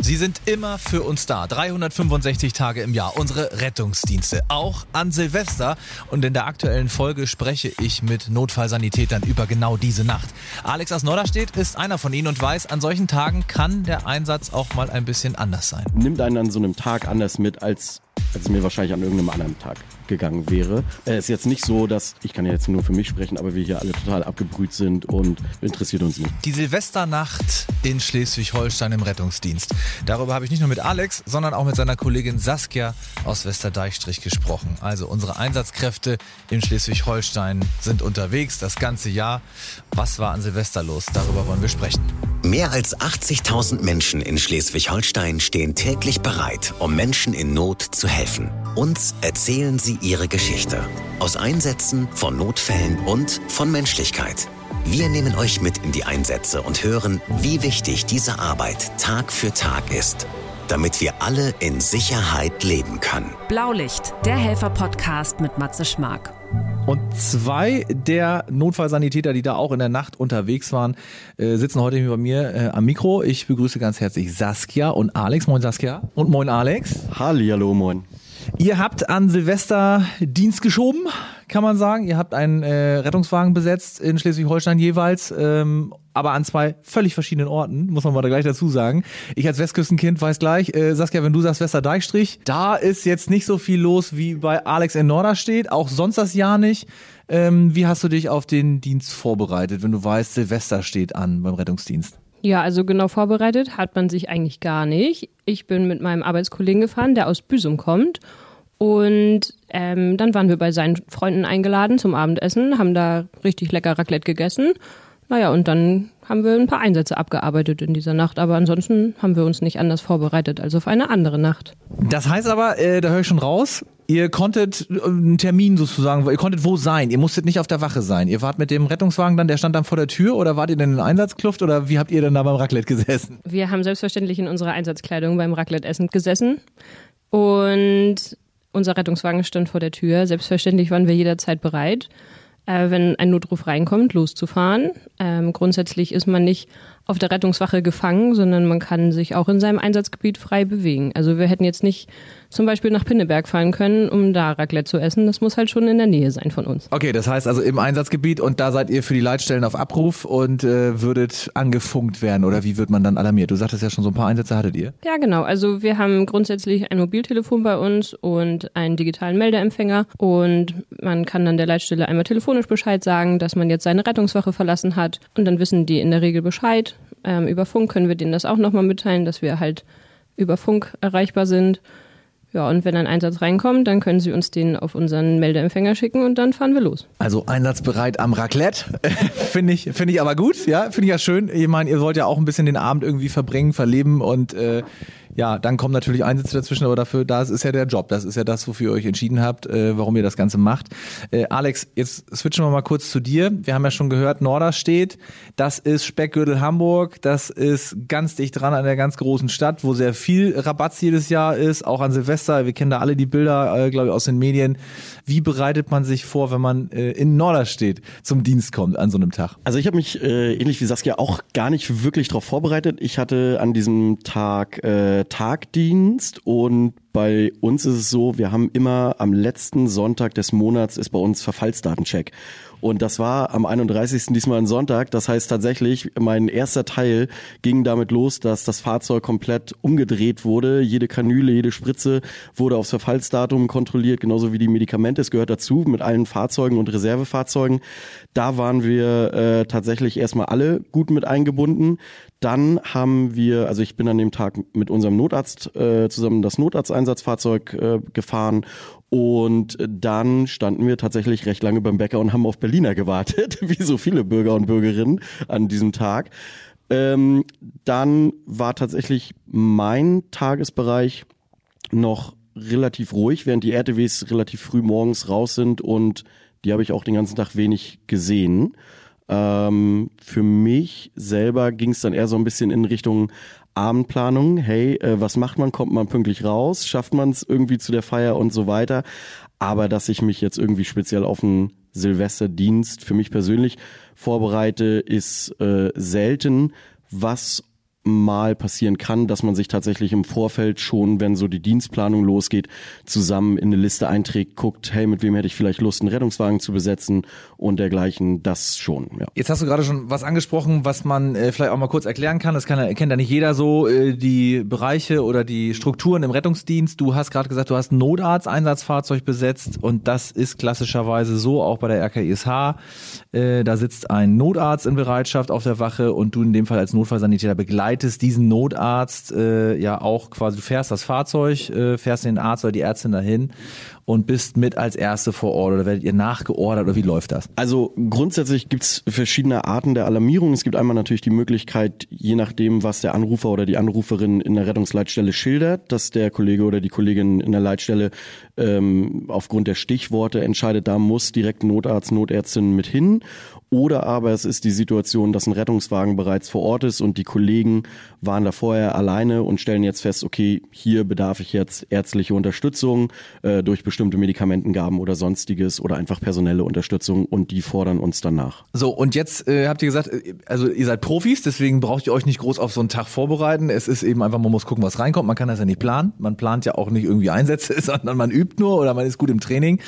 Sie sind immer für uns da. 365 Tage im Jahr. Unsere Rettungsdienste. Auch an Silvester. Und in der aktuellen Folge spreche ich mit Notfallsanitätern über genau diese Nacht. Alex aus Norderstedt ist einer von ihnen und weiß, an solchen Tagen kann der Einsatz auch mal ein bisschen anders sein. Nimmt einen an so einem Tag anders mit als als es mir wahrscheinlich an irgendeinem anderen Tag gegangen wäre. Es ist jetzt nicht so, dass, ich kann ja jetzt nur für mich sprechen, aber wir hier alle total abgebrüht sind und interessiert uns nicht. Die Silvesternacht in Schleswig-Holstein im Rettungsdienst. Darüber habe ich nicht nur mit Alex, sondern auch mit seiner Kollegin Saskia aus Westerdeichstrich gesprochen. Also unsere Einsatzkräfte in Schleswig-Holstein sind unterwegs das ganze Jahr. Was war an Silvester los? Darüber wollen wir sprechen. Mehr als 80.000 Menschen in Schleswig-Holstein stehen täglich bereit, um Menschen in Not zu helfen. Uns erzählen sie ihre Geschichte. Aus Einsätzen, von Notfällen und von Menschlichkeit. Wir nehmen euch mit in die Einsätze und hören, wie wichtig diese Arbeit Tag für Tag ist, damit wir alle in Sicherheit leben können. Blaulicht, der Helfer-Podcast mit Matze Schmark. Und zwei der Notfallsanitäter, die da auch in der Nacht unterwegs waren, äh, sitzen heute bei mir äh, am Mikro. Ich begrüße ganz herzlich Saskia und Alex. Moin Saskia. Und moin Alex. Hallihallo, moin. Ihr habt an Silvester Dienst geschoben, kann man sagen. Ihr habt einen äh, Rettungswagen besetzt in Schleswig-Holstein jeweils, ähm, aber an zwei völlig verschiedenen Orten, muss man mal da gleich dazu sagen. Ich als Westküstenkind weiß gleich, äh, Saskia, wenn du sagst Westerdeichstrich, da ist jetzt nicht so viel los wie bei Alex in Norderstedt, auch sonst das Jahr nicht. Ähm, wie hast du dich auf den Dienst vorbereitet, wenn du weißt, Silvester steht an beim Rettungsdienst? Ja, also genau vorbereitet hat man sich eigentlich gar nicht. Ich bin mit meinem Arbeitskollegen gefahren, der aus Büsum kommt. Und ähm, dann waren wir bei seinen Freunden eingeladen zum Abendessen, haben da richtig lecker Raclette gegessen. Naja, und dann haben wir ein paar Einsätze abgearbeitet in dieser Nacht, aber ansonsten haben wir uns nicht anders vorbereitet als auf eine andere Nacht. Das heißt aber, äh, da höre ich schon raus, ihr konntet äh, einen Termin sozusagen, ihr konntet wo sein, ihr musstet nicht auf der Wache sein. Ihr wart mit dem Rettungswagen dann, der stand dann vor der Tür oder wart ihr denn in Einsatzkluft oder wie habt ihr denn da beim Raclette gesessen? Wir haben selbstverständlich in unserer Einsatzkleidung beim Raclette-Essen gesessen und unser Rettungswagen stand vor der Tür. Selbstverständlich waren wir jederzeit bereit, äh, wenn ein Notruf reinkommt, loszufahren. Ähm, grundsätzlich ist man nicht auf der Rettungswache gefangen, sondern man kann sich auch in seinem Einsatzgebiet frei bewegen. Also wir hätten jetzt nicht zum Beispiel nach Pinneberg fahren können, um da Raclette zu essen. Das muss halt schon in der Nähe sein von uns. Okay, das heißt also im Einsatzgebiet und da seid ihr für die Leitstellen auf Abruf und äh, würdet angefunkt werden oder wie wird man dann alarmiert? Du sagtest ja schon, so ein paar Einsätze hattet ihr. Ja, genau. Also wir haben grundsätzlich ein Mobiltelefon bei uns und einen digitalen Meldeempfänger und man kann dann der Leitstelle einmal telefonisch Bescheid sagen, dass man jetzt seine Rettungswache verlassen hat und dann wissen die in der Regel Bescheid ähm, über Funk können wir denen das auch nochmal mitteilen, dass wir halt über Funk erreichbar sind. Ja, und wenn ein Einsatz reinkommt, dann können Sie uns den auf unseren Meldeempfänger schicken und dann fahren wir los. Also einsatzbereit am Raclette. finde ich, finde ich aber gut, ja, finde ich ja schön. Ich meine, ihr wollt ja auch ein bisschen den Abend irgendwie verbringen, verleben und äh, ja, dann kommen natürlich Einsätze dazwischen, aber dafür, das ist ja der Job. Das ist ja das, wofür ihr euch entschieden habt, äh, warum ihr das Ganze macht. Äh, Alex, jetzt switchen wir mal kurz zu dir. Wir haben ja schon gehört, Norderstedt, das ist Speckgürtel Hamburg, das ist ganz dicht dran an der ganz großen Stadt, wo sehr viel Rabatz jedes Jahr ist, auch an Silvester. Wir kennen da alle die Bilder, äh, glaube ich, aus den Medien. Wie bereitet man sich vor, wenn man äh, in Norderstedt zum Dienst kommt an so einem Tag? Also ich habe mich äh, ähnlich wie Saskia auch gar nicht wirklich darauf vorbereitet. Ich hatte an diesem Tag äh, Tagdienst und bei uns ist es so, wir haben immer am letzten Sonntag des Monats ist bei uns Verfallsdatencheck. Und das war am 31. diesmal ein Sonntag. Das heißt tatsächlich, mein erster Teil ging damit los, dass das Fahrzeug komplett umgedreht wurde. Jede Kanüle, jede Spritze wurde aufs Verfallsdatum kontrolliert, genauso wie die Medikamente. Es gehört dazu mit allen Fahrzeugen und Reservefahrzeugen. Da waren wir äh, tatsächlich erstmal alle gut mit eingebunden. Dann haben wir, also ich bin an dem Tag mit unserem Notarzt äh, zusammen das Notarzteinsatzfahrzeug äh, gefahren und dann standen wir tatsächlich recht lange beim Bäcker und haben auf Berliner gewartet, wie so viele Bürger und Bürgerinnen an diesem Tag. Ähm, dann war tatsächlich mein Tagesbereich noch relativ ruhig, während die RTWs relativ früh morgens raus sind und die habe ich auch den ganzen Tag wenig gesehen. Ähm, für mich selber ging es dann eher so ein bisschen in Richtung Abendplanung. Hey, äh, was macht man? Kommt man pünktlich raus? Schafft man es irgendwie zu der Feier und so weiter? Aber dass ich mich jetzt irgendwie speziell auf einen Silvesterdienst für mich persönlich vorbereite, ist äh, selten. Was mal passieren kann, dass man sich tatsächlich im Vorfeld schon, wenn so die Dienstplanung losgeht, zusammen in eine Liste einträgt, guckt, hey, mit wem hätte ich vielleicht Lust, einen Rettungswagen zu besetzen und dergleichen, das schon. Ja. Jetzt hast du gerade schon was angesprochen, was man äh, vielleicht auch mal kurz erklären kann. Das kann, kennt ja nicht jeder so, äh, die Bereiche oder die Strukturen im Rettungsdienst. Du hast gerade gesagt, du hast ein Notarzt-Einsatzfahrzeug besetzt und das ist klassischerweise so, auch bei der RKISH. Äh, da sitzt ein Notarzt in Bereitschaft auf der Wache und du in dem Fall als Notfallsanitäter begleitest diesen Notarzt äh, ja auch quasi, du fährst das Fahrzeug, äh, fährst den Arzt oder die Ärztin dahin und bist mit als Erste vor Ort oder werdet ihr nachgeordert oder wie läuft das? Also grundsätzlich gibt's verschiedene Arten der Alarmierung. Es gibt einmal natürlich die Möglichkeit, je nachdem, was der Anrufer oder die Anruferin in der Rettungsleitstelle schildert, dass der Kollege oder die Kollegin in der Leitstelle ähm, aufgrund der Stichworte entscheidet, da muss direkt Notarzt, Notärztin mit hin. Oder aber es ist die Situation, dass ein Rettungswagen bereits vor Ort ist und die Kollegen waren da vorher alleine und stellen jetzt fest, okay, hier bedarf ich jetzt ärztliche Unterstützung äh, durch bestimmte Medikamentengaben oder sonstiges oder einfach personelle Unterstützung und die fordern uns danach. So, und jetzt äh, habt ihr gesagt, äh, also ihr seid Profis, deswegen braucht ihr euch nicht groß auf so einen Tag vorbereiten. Es ist eben einfach, man muss gucken, was reinkommt. Man kann das ja nicht planen. Man plant ja auch nicht irgendwie Einsätze, sondern man übt nur oder man ist gut im Training.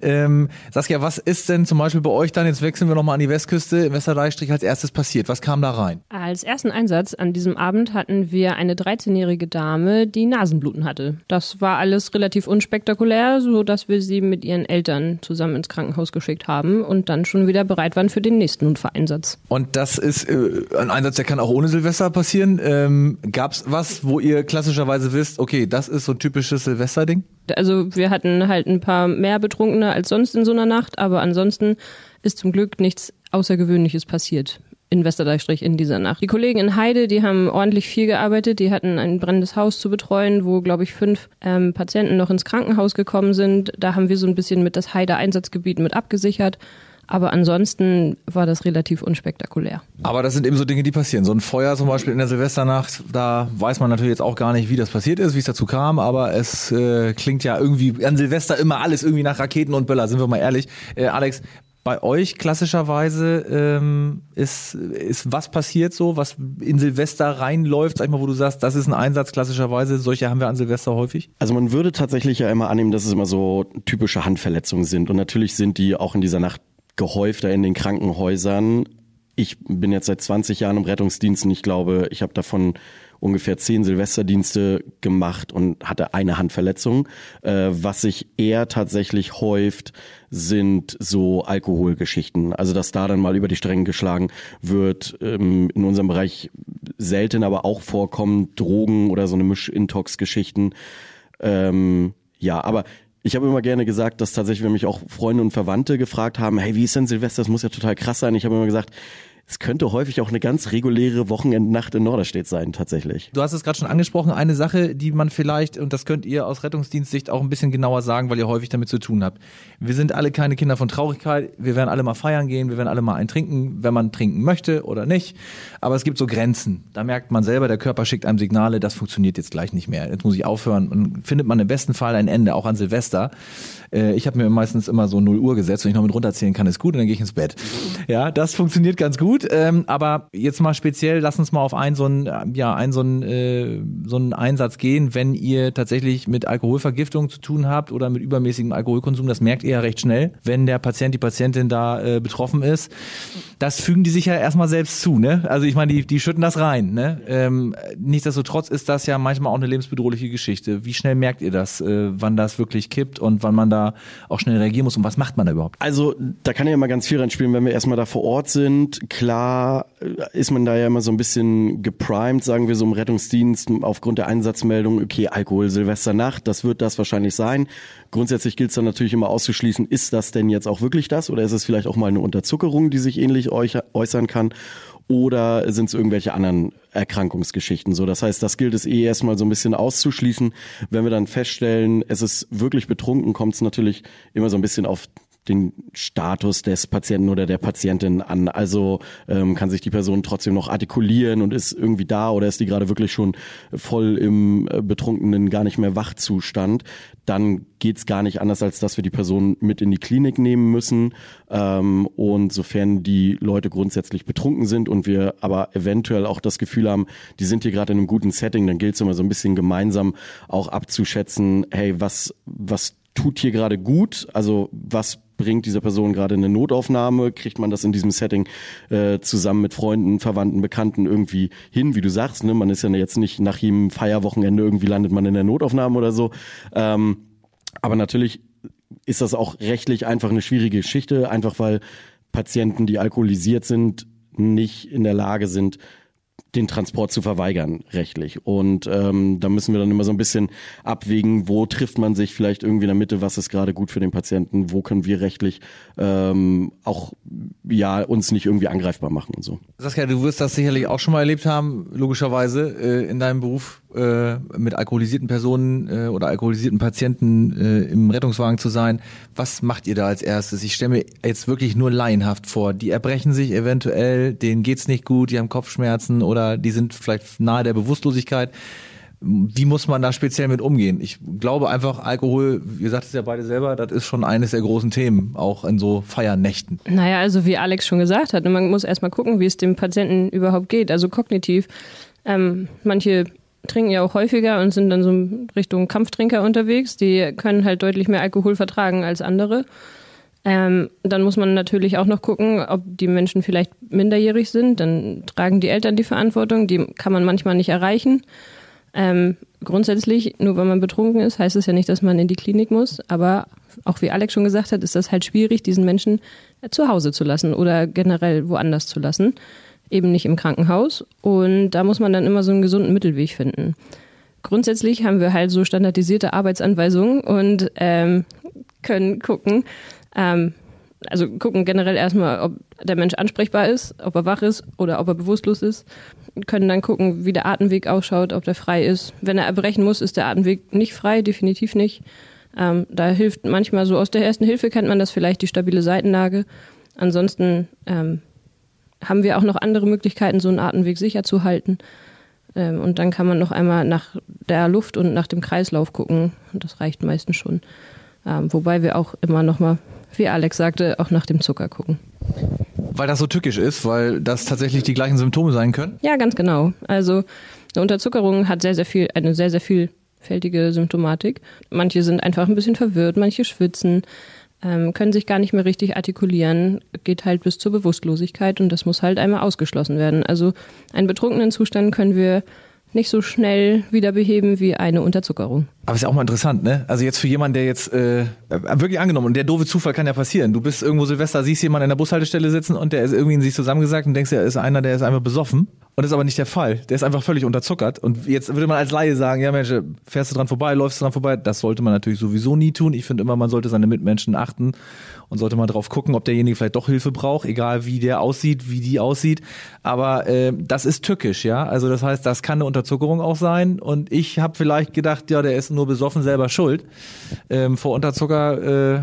Ähm, Saskia, was ist denn zum Beispiel bei euch dann, jetzt wechseln wir nochmal an die Westküste, im Westerdeichstrich als erstes passiert? Was kam da rein? Als ersten Einsatz an diesem Abend hatten wir eine 13-jährige Dame, die Nasenbluten hatte. Das war alles relativ unspektakulär, so dass wir sie mit ihren Eltern zusammen ins Krankenhaus geschickt haben und dann schon wieder bereit waren für den nächsten Notfalleinsatz. Und das ist äh, ein Einsatz, der kann auch ohne Silvester passieren. Ähm, Gab es was, wo ihr klassischerweise wisst, okay, das ist so ein typisches Silvesterding? Also wir hatten halt ein paar mehr Betrunkene als sonst in so einer Nacht, aber ansonsten ist zum Glück nichts Außergewöhnliches passiert in Westerdeichstrich in dieser Nacht. Die Kollegen in Heide, die haben ordentlich viel gearbeitet. Die hatten ein brennendes Haus zu betreuen, wo, glaube ich, fünf ähm, Patienten noch ins Krankenhaus gekommen sind. Da haben wir so ein bisschen mit das Heide-Einsatzgebiet mit abgesichert. Aber ansonsten war das relativ unspektakulär. Aber das sind eben so Dinge, die passieren. So ein Feuer zum Beispiel in der Silvesternacht, da weiß man natürlich jetzt auch gar nicht, wie das passiert ist, wie es dazu kam, aber es äh, klingt ja irgendwie an Silvester immer alles irgendwie nach Raketen und Böller, sind wir mal ehrlich. Äh, Alex, bei euch klassischerweise ähm, ist, ist was passiert so, was in Silvester reinläuft, sag ich mal, wo du sagst, das ist ein Einsatz klassischerweise, solche haben wir an Silvester häufig? Also man würde tatsächlich ja immer annehmen, dass es immer so typische Handverletzungen sind und natürlich sind die auch in dieser Nacht gehäufter in den Krankenhäusern. Ich bin jetzt seit 20 Jahren im Rettungsdienst und ich glaube, ich habe davon ungefähr zehn Silvesterdienste gemacht und hatte eine Handverletzung. Äh, was sich eher tatsächlich häuft, sind so Alkoholgeschichten. Also dass da dann mal über die Stränge geschlagen wird, ähm, in unserem Bereich selten, aber auch vorkommen Drogen oder so eine Misch-Intox-Geschichten. Ähm, ja, aber ich habe immer gerne gesagt, dass tatsächlich, wenn mich auch Freunde und Verwandte gefragt haben, hey, wie ist denn Silvester? Das muss ja total krass sein. Ich habe immer gesagt, es könnte häufig auch eine ganz reguläre Wochenendnacht in Norderstedt sein, tatsächlich. Du hast es gerade schon angesprochen, eine Sache, die man vielleicht, und das könnt ihr aus Rettungsdienstsicht auch ein bisschen genauer sagen, weil ihr häufig damit zu tun habt. Wir sind alle keine Kinder von Traurigkeit, wir werden alle mal feiern gehen, wir werden alle mal ein trinken, wenn man trinken möchte oder nicht. Aber es gibt so Grenzen. Da merkt man selber, der Körper schickt einem Signale, das funktioniert jetzt gleich nicht mehr. Jetzt muss ich aufhören. Und findet man im besten Fall ein Ende, auch an Silvester. Äh, ich habe mir meistens immer so 0 Uhr gesetzt, wenn ich noch mit runterzählen kann, ist gut und dann gehe ich ins Bett. Ja, das funktioniert ganz gut. Ähm, aber jetzt mal speziell, lass uns mal auf einen so einen, ja, einen so einen, äh, so einen Einsatz gehen, wenn ihr tatsächlich mit Alkoholvergiftung zu tun habt oder mit übermäßigem Alkoholkonsum, das merkt ihr ja recht schnell, wenn der Patient, die Patientin da äh, betroffen ist. Das fügen die sich ja erstmal selbst zu, ne? Also ich meine, die, die schütten das rein, ne? Ähm, nichtsdestotrotz ist das ja manchmal auch eine lebensbedrohliche Geschichte. Wie schnell merkt ihr das, äh, wann das wirklich kippt und wann man da auch schnell reagieren muss und was macht man da überhaupt? Also da kann ja immer ganz viel reinspielen, wenn wir erstmal da vor Ort sind. Klar äh, ist man da ja immer so ein bisschen geprimed, sagen wir so im Rettungsdienst, aufgrund der Einsatzmeldung, okay, Alkohol, Silvesternacht, das wird das wahrscheinlich sein. Grundsätzlich gilt es dann natürlich immer auszuschließen, ist das denn jetzt auch wirklich das oder ist es vielleicht auch mal eine Unterzuckerung, die sich ähnlich äußern kann? Oder sind es irgendwelche anderen Erkrankungsgeschichten? So, das heißt, das gilt es eh erstmal so ein bisschen auszuschließen. Wenn wir dann feststellen, es ist wirklich betrunken, kommt es natürlich immer so ein bisschen auf den Status des Patienten oder der Patientin an. Also ähm, kann sich die Person trotzdem noch artikulieren und ist irgendwie da oder ist die gerade wirklich schon voll im äh, betrunkenen, gar nicht mehr Wachzustand. Dann geht's gar nicht anders, als dass wir die Person mit in die Klinik nehmen müssen. Ähm, und sofern die Leute grundsätzlich betrunken sind und wir aber eventuell auch das Gefühl haben, die sind hier gerade in einem guten Setting, dann gilt es immer so ein bisschen gemeinsam auch abzuschätzen, hey, was, was tut hier gerade gut? Also was bringt dieser Person gerade eine Notaufnahme? Kriegt man das in diesem Setting äh, zusammen mit Freunden, Verwandten, Bekannten irgendwie hin? Wie du sagst, ne? man ist ja jetzt nicht nach jedem Feierwochenende irgendwie landet man in der Notaufnahme oder so. Ähm, aber natürlich ist das auch rechtlich einfach eine schwierige Geschichte, einfach weil Patienten, die alkoholisiert sind, nicht in der Lage sind, den Transport zu verweigern, rechtlich. Und ähm, da müssen wir dann immer so ein bisschen abwägen, wo trifft man sich vielleicht irgendwie in der Mitte, was ist gerade gut für den Patienten, wo können wir rechtlich ähm, auch ja uns nicht irgendwie angreifbar machen und so. Saskia, du wirst das sicherlich auch schon mal erlebt haben, logischerweise, äh, in deinem Beruf äh, mit alkoholisierten Personen äh, oder alkoholisierten Patienten äh, im Rettungswagen zu sein. Was macht ihr da als erstes? Ich stelle mir jetzt wirklich nur laienhaft vor. Die erbrechen sich eventuell, denen geht's nicht gut, die haben Kopfschmerzen oder die sind vielleicht nahe der Bewusstlosigkeit. Wie muss man da speziell mit umgehen? Ich glaube einfach, Alkohol, ihr sagt es ja beide selber, das ist schon eines der großen Themen, auch in so Feiernächten. Naja, also wie Alex schon gesagt hat, man muss erstmal gucken, wie es dem Patienten überhaupt geht, also kognitiv. Ähm, manche trinken ja auch häufiger und sind dann so Richtung Kampftrinker unterwegs. Die können halt deutlich mehr Alkohol vertragen als andere. Ähm, dann muss man natürlich auch noch gucken, ob die Menschen vielleicht minderjährig sind. Dann tragen die Eltern die Verantwortung. Die kann man manchmal nicht erreichen. Ähm, grundsätzlich, nur weil man betrunken ist, heißt es ja nicht, dass man in die Klinik muss. Aber auch wie Alex schon gesagt hat, ist das halt schwierig, diesen Menschen zu Hause zu lassen oder generell woanders zu lassen eben nicht im Krankenhaus. Und da muss man dann immer so einen gesunden Mittelweg finden. Grundsätzlich haben wir halt so standardisierte Arbeitsanweisungen und ähm, können gucken, ähm, also gucken generell erstmal, ob der Mensch ansprechbar ist, ob er wach ist oder ob er bewusstlos ist. Können dann gucken, wie der Atemweg ausschaut, ob der frei ist. Wenn er erbrechen muss, ist der Atemweg nicht frei, definitiv nicht. Ähm, da hilft manchmal so aus der ersten Hilfe kennt man das vielleicht die stabile Seitenlage. Ansonsten ähm, haben wir auch noch andere Möglichkeiten, so einen Atemweg sicher zu halten. Ähm, und dann kann man noch einmal nach der Luft und nach dem Kreislauf gucken. Und das reicht meistens schon. Ähm, wobei wir auch immer noch mal, wie Alex sagte, auch nach dem Zucker gucken. Weil das so tückisch ist, weil das tatsächlich die gleichen Symptome sein können? Ja, ganz genau. Also eine Unterzuckerung hat sehr, sehr viel, eine sehr, sehr vielfältige Symptomatik. Manche sind einfach ein bisschen verwirrt, manche schwitzen, ähm, können sich gar nicht mehr richtig artikulieren, geht halt bis zur Bewusstlosigkeit und das muss halt einmal ausgeschlossen werden. Also einen betrunkenen Zustand können wir nicht so schnell wieder beheben wie eine Unterzuckerung. Aber ist ja auch mal interessant, ne? Also jetzt für jemanden, der jetzt äh, wirklich angenommen und der doofe Zufall kann ja passieren. Du bist irgendwo Silvester, siehst jemanden an der Bushaltestelle sitzen und der ist irgendwie in sich zusammengesagt und denkst, er ist einer, der ist einfach besoffen. Und das ist aber nicht der Fall. Der ist einfach völlig unterzuckert. Und jetzt würde man als Laie sagen, ja Mensch, fährst du dran vorbei, läufst du dran vorbei. Das sollte man natürlich sowieso nie tun. Ich finde immer, man sollte seine Mitmenschen achten und sollte mal drauf gucken, ob derjenige vielleicht doch Hilfe braucht, egal wie der aussieht, wie die aussieht. Aber äh, das ist tückisch, ja. Also das heißt, das kann eine Unterzuckerung auch sein. Und ich habe vielleicht gedacht, ja, der ist nur besoffen selber schuld. Ähm, vor Unterzucker, äh,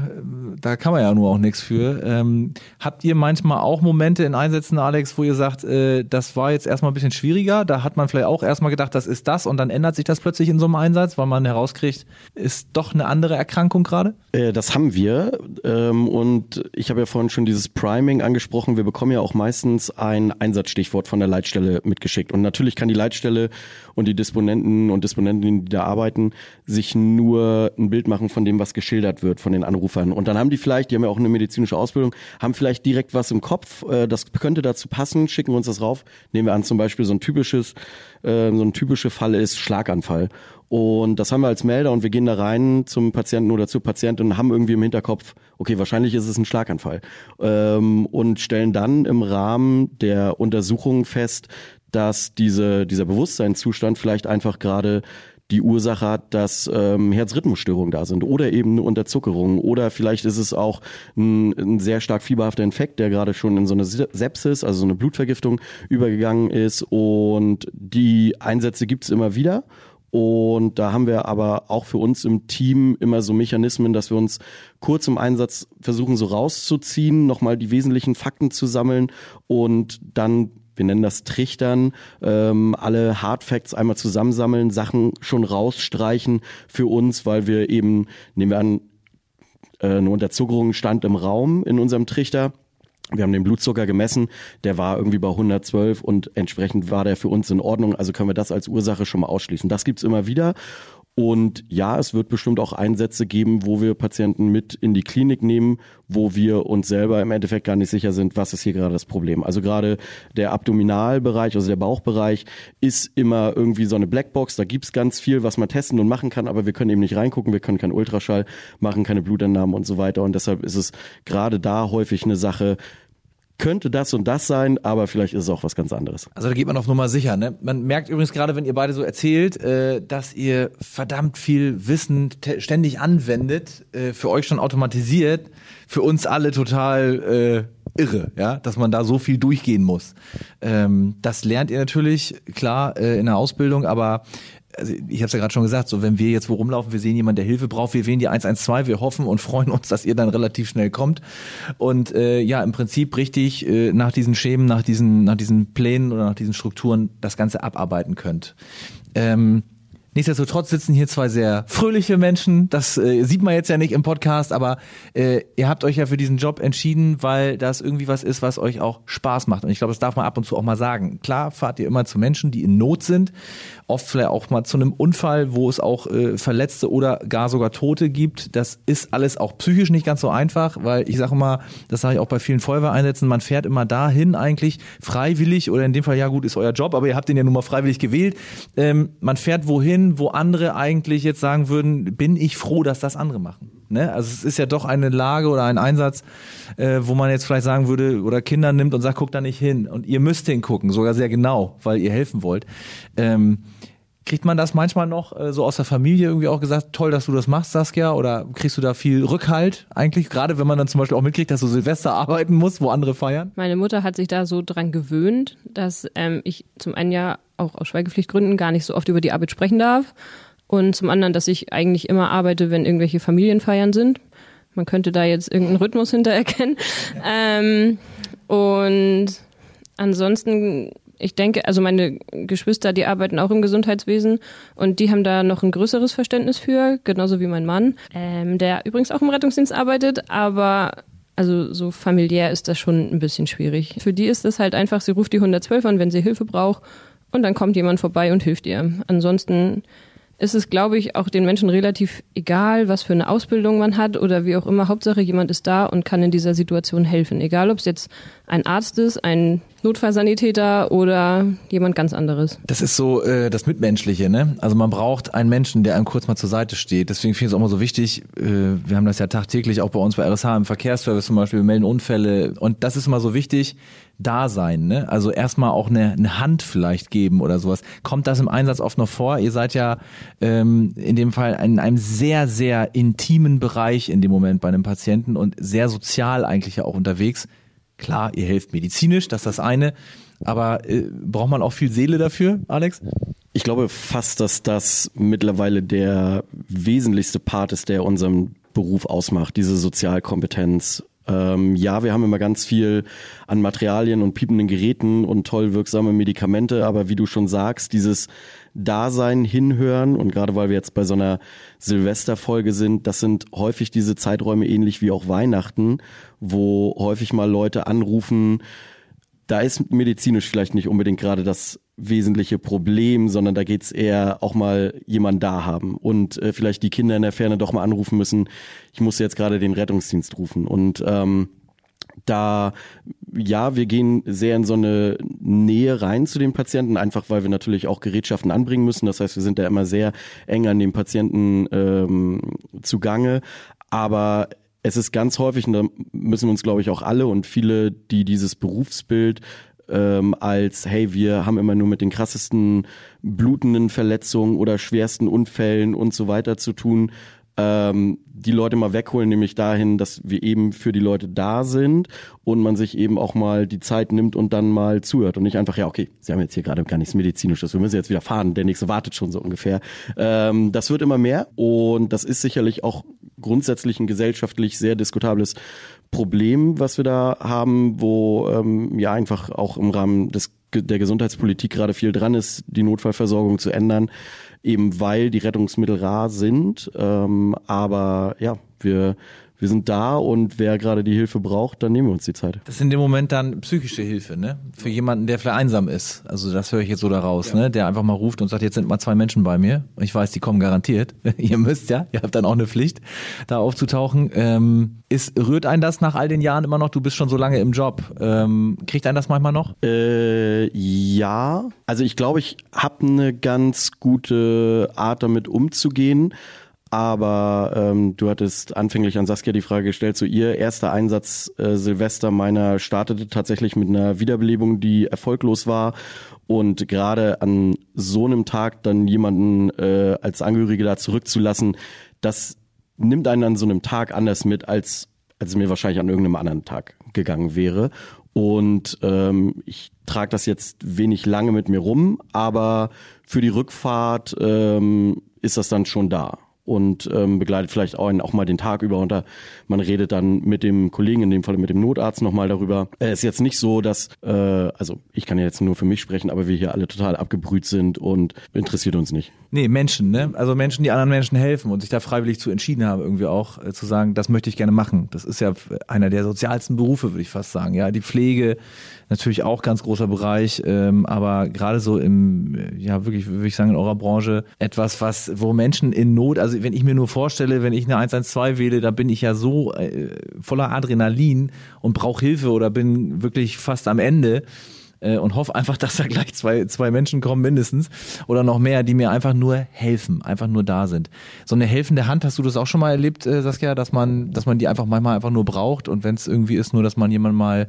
da kann man ja nur auch nichts für. Ähm, habt ihr manchmal auch Momente in Einsätzen, Alex, wo ihr sagt, äh, das war jetzt erstmal ein bisschen schwieriger? Da hat man vielleicht auch erstmal gedacht, das ist das und dann ändert sich das plötzlich in so einem Einsatz, weil man herauskriegt, ist doch eine andere Erkrankung gerade? Äh, das haben wir. Ähm, und ich habe ja vorhin schon dieses Priming angesprochen. Wir bekommen ja auch meistens ein Einsatzstichwort von der Leitstelle mitgeschickt. Und natürlich kann die Leitstelle und die Disponenten und Disponentinnen, die da arbeiten, sich nur ein Bild machen von dem, was geschildert wird von den Anrufern. Und dann haben die vielleicht, die haben ja auch eine medizinische Ausbildung, haben vielleicht direkt was im Kopf, äh, das könnte dazu passen, schicken wir uns das rauf. Nehmen wir an, zum Beispiel so ein typisches, äh, so ein typischer Fall ist Schlaganfall. Und das haben wir als Melder und wir gehen da rein zum Patienten oder zur Patientin und haben irgendwie im Hinterkopf, okay, wahrscheinlich ist es ein Schlaganfall. Ähm, und stellen dann im Rahmen der Untersuchung fest, dass diese, dieser Bewusstseinszustand vielleicht einfach gerade die Ursache hat, dass ähm, Herzrhythmusstörungen da sind oder eben eine Unterzuckerung oder vielleicht ist es auch ein, ein sehr stark fieberhafter Infekt, der gerade schon in so eine Sepsis, also so eine Blutvergiftung übergegangen ist und die Einsätze gibt's immer wieder Und da haben wir aber auch für uns im Team immer so Mechanismen, dass wir uns kurz im Einsatz versuchen, so rauszuziehen, nochmal die wesentlichen Fakten zu sammeln und dann wir nennen das Trichtern, ähm, alle Hard Facts einmal zusammensammeln, Sachen schon rausstreichen für uns, weil wir eben, nehmen wir an, äh, eine Unterzuckerung stand im Raum in unserem Trichter. Wir haben den Blutzucker gemessen, der war irgendwie bei 112 und entsprechend war der für uns in Ordnung. Also können wir das als Ursache schon mal ausschließen. Das gibt's immer wieder. Und ja, es wird bestimmt auch Einsätze geben, wo wir Patienten mit in die Klinik nehmen, wo wir uns selber im Endeffekt gar nicht sicher sind, was ist hier gerade das Problem. Also gerade der Abdominalbereich, also der Bauchbereich, ist immer irgendwie so eine Blackbox. Da gibt's ganz viel, was man testen und machen kann, aber wir können eben nicht reingucken, wir können keinen Ultraschall machen, keine Blutentnahmen und so weiter. Und deshalb ist es gerade da häufig eine Sache, könnte das und das sein, aber vielleicht ist es auch was ganz anderes. Also da geht man auf Nummer sicher. Ne? Man merkt übrigens gerade, wenn ihr beide so erzählt, äh, dass ihr verdammt viel Wissen ständig anwendet, äh, für euch schon automatisiert, für uns alle total äh, irre, ja, dass man da so viel durchgehen muss. Ähm, das lernt ihr natürlich, klar, äh, in der Ausbildung, aber also ich habe es ja gerade schon gesagt, so wenn wir jetzt wo rumlaufen, wir sehen jemanden, der Hilfe braucht, wir wählen die 112, wir hoffen und freuen uns, dass ihr dann relativ schnell kommt und äh, ja, im Prinzip richtig äh, nach diesen Schemen, nach diesen nach diesen Plänen oder nach diesen Strukturen das Ganze abarbeiten könnt. Ähm, Nichtsdestotrotz sitzen hier zwei sehr fröhliche Menschen. Das äh, sieht man jetzt ja nicht im Podcast, aber äh, ihr habt euch ja für diesen Job entschieden, weil das irgendwie was ist, was euch auch Spaß macht. Und ich glaube, das darf man ab und zu auch mal sagen. Klar fahrt ihr immer zu Menschen, die in Not sind, oft vielleicht auch mal zu einem Unfall, wo es auch äh, Verletzte oder gar sogar Tote gibt. Das ist alles auch psychisch nicht ganz so einfach, weil ich sage mal, das sage ich auch bei vielen Feuerwehreinsätzen, man fährt immer dahin eigentlich freiwillig oder in dem Fall, ja gut, ist euer Job, aber ihr habt den ja nun mal freiwillig gewählt. Ähm, man fährt wohin, hin, wo andere eigentlich jetzt sagen würden, bin ich froh, dass das andere machen. Ne? Also es ist ja doch eine Lage oder ein Einsatz, äh, wo man jetzt vielleicht sagen würde, oder Kinder nimmt und sagt, guck da nicht hin. Und ihr müsst hingucken, sogar sehr genau, weil ihr helfen wollt. Ähm, Kriegt man das manchmal noch äh, so aus der Familie irgendwie auch gesagt, toll, dass du das machst, Saskia? Oder kriegst du da viel Rückhalt eigentlich? Gerade wenn man dann zum Beispiel auch mitkriegt, dass du Silvester arbeiten musst, wo andere feiern? Meine Mutter hat sich da so dran gewöhnt, dass ähm, ich zum einen ja auch aus Schweigepflichtgründen gar nicht so oft über die Arbeit sprechen darf. Und zum anderen, dass ich eigentlich immer arbeite, wenn irgendwelche Familienfeiern sind. Man könnte da jetzt irgendeinen Rhythmus hintererkennen. Ähm, und ansonsten ich denke, also meine Geschwister, die arbeiten auch im Gesundheitswesen und die haben da noch ein größeres Verständnis für, genauso wie mein Mann, ähm, der übrigens auch im Rettungsdienst arbeitet, aber also so familiär ist das schon ein bisschen schwierig. Für die ist es halt einfach, sie ruft die 112 an, wenn sie Hilfe braucht und dann kommt jemand vorbei und hilft ihr. Ansonsten ist es, glaube ich, auch den Menschen relativ egal, was für eine Ausbildung man hat oder wie auch immer. Hauptsache, jemand ist da und kann in dieser Situation helfen. Egal, ob es jetzt ein Arzt ist, ein Notfallsanitäter oder jemand ganz anderes. Das ist so äh, das Mitmenschliche, ne? Also man braucht einen Menschen, der einem kurz mal zur Seite steht. Deswegen finde ich es auch immer so wichtig, äh, wir haben das ja tagtäglich auch bei uns bei RSH im Verkehrsservice zum Beispiel, wir melden Unfälle und das ist immer so wichtig, da sein, ne? Also erstmal auch eine, eine Hand vielleicht geben oder sowas. Kommt das im Einsatz oft noch vor? Ihr seid ja ähm, in dem Fall in einem sehr, sehr intimen Bereich in dem Moment bei einem Patienten und sehr sozial eigentlich ja auch unterwegs. Klar, ihr helft medizinisch, das ist das eine. Aber äh, braucht man auch viel Seele dafür, Alex? Ich glaube fast, dass das mittlerweile der wesentlichste Part ist, der unseren Beruf ausmacht, diese Sozialkompetenz. Ähm, ja, wir haben immer ganz viel an Materialien und piependen Geräten und toll wirksame Medikamente, aber wie du schon sagst, dieses Dasein, hinhören. Und gerade weil wir jetzt bei so einer Silvesterfolge sind, das sind häufig diese Zeiträume ähnlich wie auch Weihnachten, wo häufig mal Leute anrufen, da ist medizinisch vielleicht nicht unbedingt gerade das wesentliche Problem, sondern da geht's eher auch mal jemand da haben. Und äh, vielleicht die Kinder in der Ferne doch mal anrufen müssen, ich muss jetzt gerade den Rettungsdienst rufen. Und ähm, da, ja, wir gehen sehr in so eine Nähe rein zu den Patienten, einfach weil wir natürlich auch Gerätschaften anbringen müssen. Das heißt, wir sind da immer sehr eng an den Patienten ähm, zugange. Aber es ist ganz häufig, und da müssen wir uns, glaube ich, auch alle und viele, die dieses Berufsbild ähm, als, hey, wir haben immer nur mit den krassesten blutenden Verletzungen oder schwersten Unfällen und so weiter zu tun, ähm, die Leute mal wegholen, nämlich dahin, dass wir eben für die Leute da sind und man sich eben auch mal die Zeit nimmt und dann mal zuhört und nicht einfach, ja, okay, Sie haben jetzt hier gerade gar nichts Medizinisches, wir müssen jetzt wieder fahren, der nächste wartet schon so ungefähr. Ähm, das wird immer mehr und das ist sicherlich auch grundsätzlich ein gesellschaftlich sehr diskutables Problem, was wir da haben, wo ähm, ja einfach auch im Rahmen des, der Gesundheitspolitik gerade viel dran ist, die Notfallversorgung zu ändern eben weil die Rettungsmittel rar sind. Ähm, aber ja, wir wir sind da und wer gerade die Hilfe braucht, dann nehmen wir uns die Zeit. Das ist in dem Moment dann psychische Hilfe, ne? Für jemanden, der vielleicht einsam ist. Also das höre ich jetzt so daraus, ja. ne? Der einfach mal ruft und sagt, jetzt sind mal zwei Menschen bei mir. Ich weiß, die kommen garantiert. ihr müsst ja, ihr habt dann auch eine Pflicht, da aufzutauchen. Ähm, ist, rührt ein das nach all den Jahren immer noch? Du bist schon so lange im Job. Ähm, kriegt ein das manchmal noch? Äh, ja. Also ich glaube, ich habe eine ganz gute Art damit umzugehen. Aber ähm, du hattest anfänglich an Saskia die Frage gestellt, so ihr erster Einsatz äh, Silvester meiner startete tatsächlich mit einer Wiederbelebung, die erfolglos war. Und gerade an so einem Tag dann jemanden äh, als Angehörige da zurückzulassen, das nimmt einen an so einem Tag anders mit, als, als es mir wahrscheinlich an irgendeinem anderen Tag gegangen wäre. Und ähm, ich trage das jetzt wenig lange mit mir rum, aber für die Rückfahrt ähm, ist das dann schon da und ähm, begleitet vielleicht auch, einen, auch mal den Tag über und da, man redet dann mit dem Kollegen, in dem Fall mit dem Notarzt nochmal darüber. Es ist jetzt nicht so, dass, äh, also ich kann ja jetzt nur für mich sprechen, aber wir hier alle total abgebrüht sind und interessiert uns nicht. Nee, Menschen, ne? Also Menschen, die anderen Menschen helfen und sich da freiwillig zu entschieden haben, irgendwie auch äh, zu sagen, das möchte ich gerne machen. Das ist ja einer der sozialsten Berufe, würde ich fast sagen. Ja, die Pflege, natürlich auch ganz großer Bereich, ähm, aber gerade so im, ja wirklich, würde ich sagen, in eurer Branche etwas, was, wo Menschen in Not, also wenn ich mir nur vorstelle, wenn ich eine 112 wähle, da bin ich ja so äh, voller Adrenalin und brauche Hilfe oder bin wirklich fast am Ende äh, und hoffe einfach, dass da gleich zwei, zwei Menschen kommen mindestens oder noch mehr, die mir einfach nur helfen, einfach nur da sind. So eine helfende Hand, hast du das auch schon mal erlebt, äh, Saskia, dass man, dass man die einfach manchmal einfach nur braucht und wenn es irgendwie ist, nur dass man jemand mal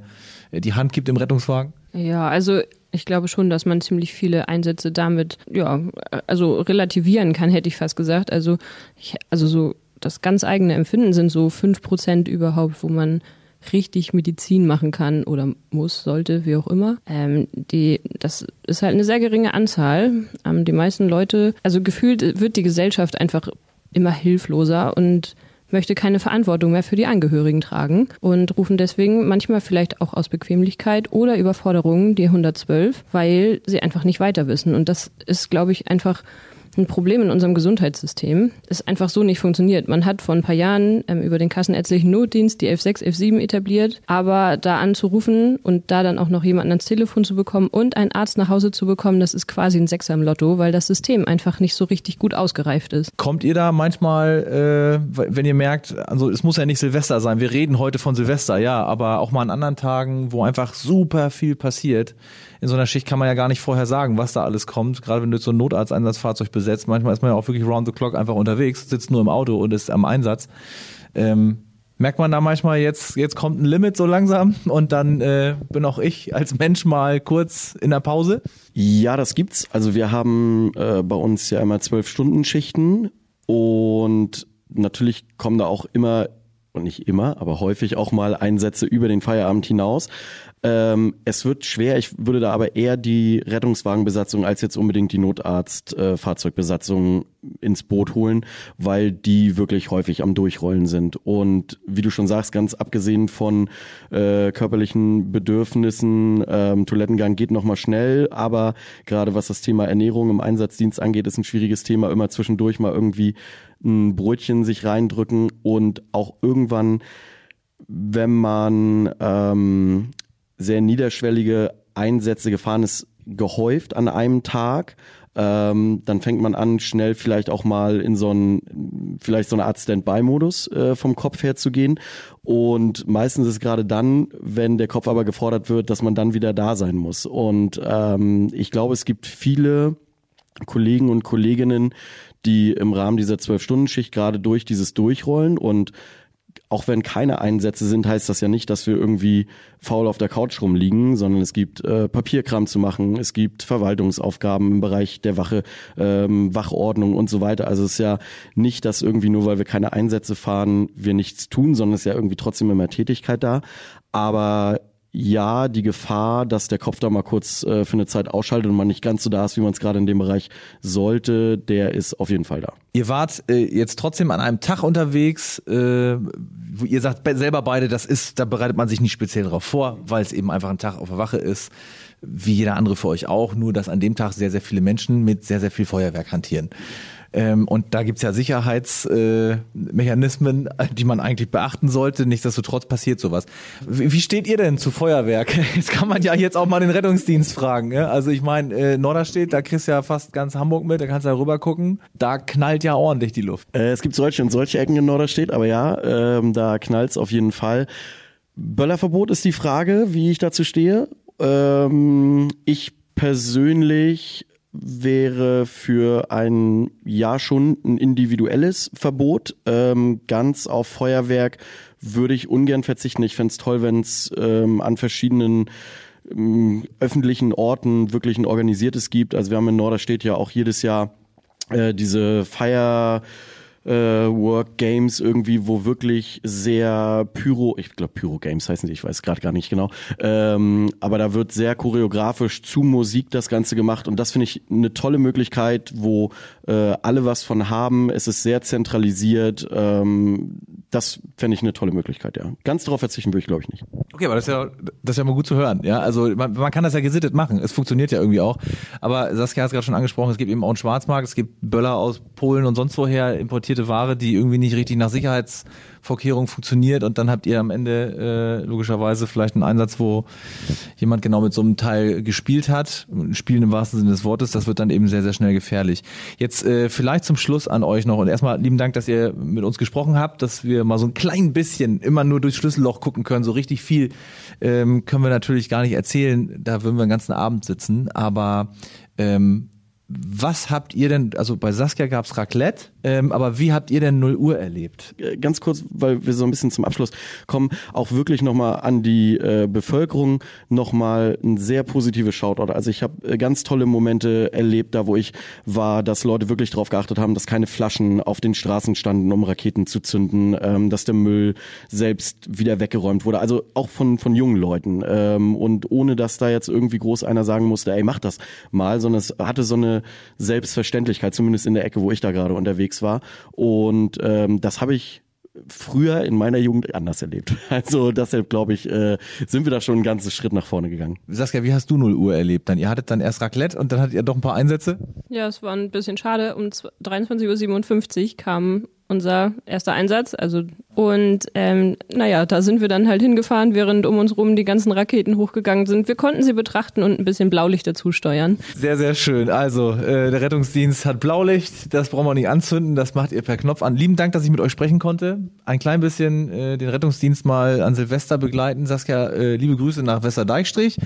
äh, die Hand gibt im Rettungswagen? Ja, also ich glaube schon, dass man ziemlich viele Einsätze damit, ja, also relativieren kann, hätte ich fast gesagt. Also, ich, also so das ganz eigene Empfinden sind so fünf Prozent überhaupt, wo man richtig Medizin machen kann oder muss, sollte, wie auch immer. Ähm, die, das ist halt eine sehr geringe Anzahl. Ähm, die meisten Leute, also gefühlt wird die Gesellschaft einfach immer hilfloser und möchte keine Verantwortung mehr für die Angehörigen tragen und rufen deswegen manchmal vielleicht auch aus Bequemlichkeit oder Überforderung die 112, weil sie einfach nicht weiter wissen. Und das ist, glaube ich, einfach ein Problem in unserem Gesundheitssystem, das einfach so nicht funktioniert. Man hat vor ein paar Jahren ähm, über den kassenärztlichen Notdienst die 116, 117 etabliert, aber da anzurufen und da dann auch noch jemanden ans Telefon zu bekommen und einen Arzt nach Hause zu bekommen, das ist quasi ein Sechser im Lotto, weil das System einfach nicht so richtig gut ausgereift ist. Kommt ihr da manchmal, äh, wenn ihr merkt, also es muss ja nicht Silvester sein, wir reden heute von Silvester, ja, aber auch mal an anderen Tagen, wo einfach super viel passiert, in so einer Schicht kann man ja gar nicht vorher sagen, was da alles kommt. Gerade wenn du so ein Notarzteinsatzfahrzeug besetzt, manchmal ist man ja auch wirklich round the clock einfach unterwegs, sitzt nur im Auto und ist am Einsatz. Ähm, merkt man da manchmal jetzt, jetzt kommt ein Limit so langsam und dann äh, bin auch ich als Mensch mal kurz in der Pause? Ja, das gibt's. Also wir haben äh, bei uns ja immer zwölf Stunden Schichten und natürlich kommen da auch immer und nicht immer, aber häufig auch mal Einsätze über den Feierabend hinaus. Ähm, es wird schwer, ich würde da aber eher die Rettungswagenbesatzung als jetzt unbedingt die Notarzt-Fahrzeugbesatzung äh, ins Boot holen, weil die wirklich häufig am Durchrollen sind. Und wie du schon sagst, ganz abgesehen von äh, körperlichen Bedürfnissen, ähm, Toilettengang geht nochmal schnell, aber gerade was das Thema Ernährung im Einsatzdienst angeht, ist ein schwieriges Thema, immer zwischendurch mal irgendwie ein Brötchen sich reindrücken. Und auch irgendwann wenn man ähm, sehr niederschwellige Einsätze gefahren ist, gehäuft an einem Tag. Ähm, dann fängt man an, schnell vielleicht auch mal in so einen, vielleicht so eine Art Standby-Modus äh, vom Kopf her zu gehen. Und meistens ist gerade dann, wenn der Kopf aber gefordert wird, dass man dann wieder da sein muss. Und ähm, ich glaube, es gibt viele Kollegen und Kolleginnen, die im Rahmen dieser Zwölf-Stunden-Schicht gerade durch dieses Durchrollen und auch wenn keine Einsätze sind, heißt das ja nicht, dass wir irgendwie faul auf der Couch rumliegen, sondern es gibt äh, Papierkram zu machen, es gibt Verwaltungsaufgaben im Bereich der Wache, ähm, Wachordnung und so weiter. Also es ist ja nicht, dass irgendwie nur weil wir keine Einsätze fahren, wir nichts tun, sondern es ist ja irgendwie trotzdem immer Tätigkeit da. Aber ja, die Gefahr, dass der Kopf da mal kurz äh, für eine Zeit ausschaltet und man nicht ganz so da ist, wie man es gerade in dem Bereich sollte, der ist auf jeden Fall da. Ihr wart äh, jetzt trotzdem an einem Tag unterwegs, äh, wo ihr sagt selber beide, das ist, da bereitet man sich nicht speziell darauf vor, weil es eben einfach ein Tag auf der Wache ist, wie jeder andere für euch auch, nur dass an dem Tag sehr, sehr viele Menschen mit sehr, sehr viel Feuerwerk hantieren. Ähm, und da gibt's ja Sicherheitsmechanismen, äh, die man eigentlich beachten sollte. Nichtsdestotrotz passiert sowas. Wie, wie steht ihr denn zu Feuerwerk? Jetzt kann man ja jetzt auch mal den Rettungsdienst fragen. Ja? Also ich meine, äh, Norderstedt, da kriegst du ja fast ganz Hamburg mit, da kannst du ja rüber gucken. Da knallt ja ordentlich die Luft. Äh, es gibt solche und solche Ecken in Norderstedt, aber ja, ähm, da knallt's auf jeden Fall. Böllerverbot ist die Frage, wie ich dazu stehe. Ähm, ich persönlich wäre für ein Jahr schon ein individuelles Verbot. Ähm, ganz auf Feuerwerk würde ich ungern verzichten. Ich fände toll, wenn es ähm, an verschiedenen ähm, öffentlichen Orten wirklich ein organisiertes gibt. Also wir haben in Norderstedt ja auch jedes Jahr äh, diese Feier äh, Work Games irgendwie, wo wirklich sehr Pyro, ich glaube Pyro Games heißen die, ich weiß gerade gar nicht genau, ähm, aber da wird sehr choreografisch zu Musik das Ganze gemacht und das finde ich eine tolle Möglichkeit, wo äh, alle was von haben. Es ist sehr zentralisiert. Ähm, das fände ich eine tolle Möglichkeit, ja. Ganz darauf verzichten würde ich, glaube ich, nicht. Okay, aber das ist ja, das ist ja mal gut zu hören. Ja, also man, man kann das ja gesittet machen. Es funktioniert ja irgendwie auch. Aber Saskia hat es gerade schon angesprochen, es gibt eben auch einen Schwarzmarkt, es gibt Böller aus Polen und sonst woher importierte Ware, die irgendwie nicht richtig nach Sicherheits Vorkehrung funktioniert und dann habt ihr am Ende äh, logischerweise vielleicht einen Einsatz, wo jemand genau mit so einem Teil gespielt hat. Spielen im wahrsten Sinne des Wortes, das wird dann eben sehr, sehr schnell gefährlich. Jetzt äh, vielleicht zum Schluss an euch noch und erstmal lieben Dank, dass ihr mit uns gesprochen habt, dass wir mal so ein klein bisschen immer nur durchs Schlüsselloch gucken können. So richtig viel ähm, können wir natürlich gar nicht erzählen, da würden wir den ganzen Abend sitzen, aber ähm, was habt ihr denn, also bei Saskia gab's Raclette, ähm, aber wie habt ihr denn 0 Uhr erlebt? Äh, ganz kurz, weil wir so ein bisschen zum Abschluss kommen, auch wirklich nochmal an die äh, Bevölkerung nochmal ein sehr positives Shoutout. Also ich habe äh, ganz tolle Momente erlebt, da wo ich war, dass Leute wirklich darauf geachtet haben, dass keine Flaschen auf den Straßen standen, um Raketen zu zünden, ähm, dass der Müll selbst wieder weggeräumt wurde. Also auch von, von jungen Leuten. Ähm, und ohne dass da jetzt irgendwie groß einer sagen musste, ey, mach das mal, sondern es hatte so eine Selbstverständlichkeit, zumindest in der Ecke, wo ich da gerade unterwegs war. Und ähm, das habe ich früher in meiner Jugend anders erlebt. Also deshalb glaube ich, äh, sind wir da schon einen ganzen Schritt nach vorne gegangen. Saskia, wie hast du 0 Uhr erlebt? Dann ihr hattet dann erst Raclette und dann hattet ihr doch ein paar Einsätze? Ja, es war ein bisschen schade. Um 23.57 Uhr kam unser erster Einsatz. Also und ähm, naja, da sind wir dann halt hingefahren, während um uns rum die ganzen Raketen hochgegangen sind. Wir konnten sie betrachten und ein bisschen Blaulicht dazu steuern. Sehr, sehr schön. Also äh, der Rettungsdienst hat Blaulicht, das brauchen wir nicht anzünden, das macht ihr per Knopf an. Lieben Dank, dass ich mit euch sprechen konnte. Ein klein bisschen äh, den Rettungsdienst mal an Silvester begleiten. Saskia, äh, liebe Grüße nach Westerdeichstrich.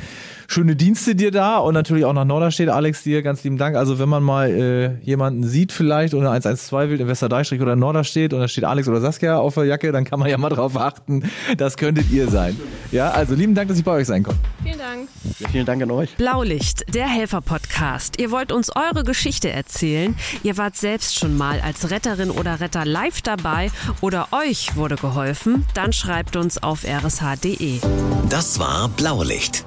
Schöne Dienste dir da und natürlich auch nach Norderstedt. Alex, dir ganz lieben Dank. Also wenn man mal äh, jemanden sieht vielleicht oder 112 will in Westerdeichstrich oder Norderstedt und da steht Alex oder Saskia auf der Jacke, Jacke, dann kann man ja mal drauf achten. Das könntet ihr sein. Ja, also lieben Dank, dass ich bei euch sein konnte. Vielen Dank. Ja, vielen Dank an euch. Blaulicht, der Helfer-Podcast. Ihr wollt uns eure Geschichte erzählen. Ihr wart selbst schon mal als Retterin oder Retter live dabei oder euch wurde geholfen. Dann schreibt uns auf rsh.de. Das war Blaulicht,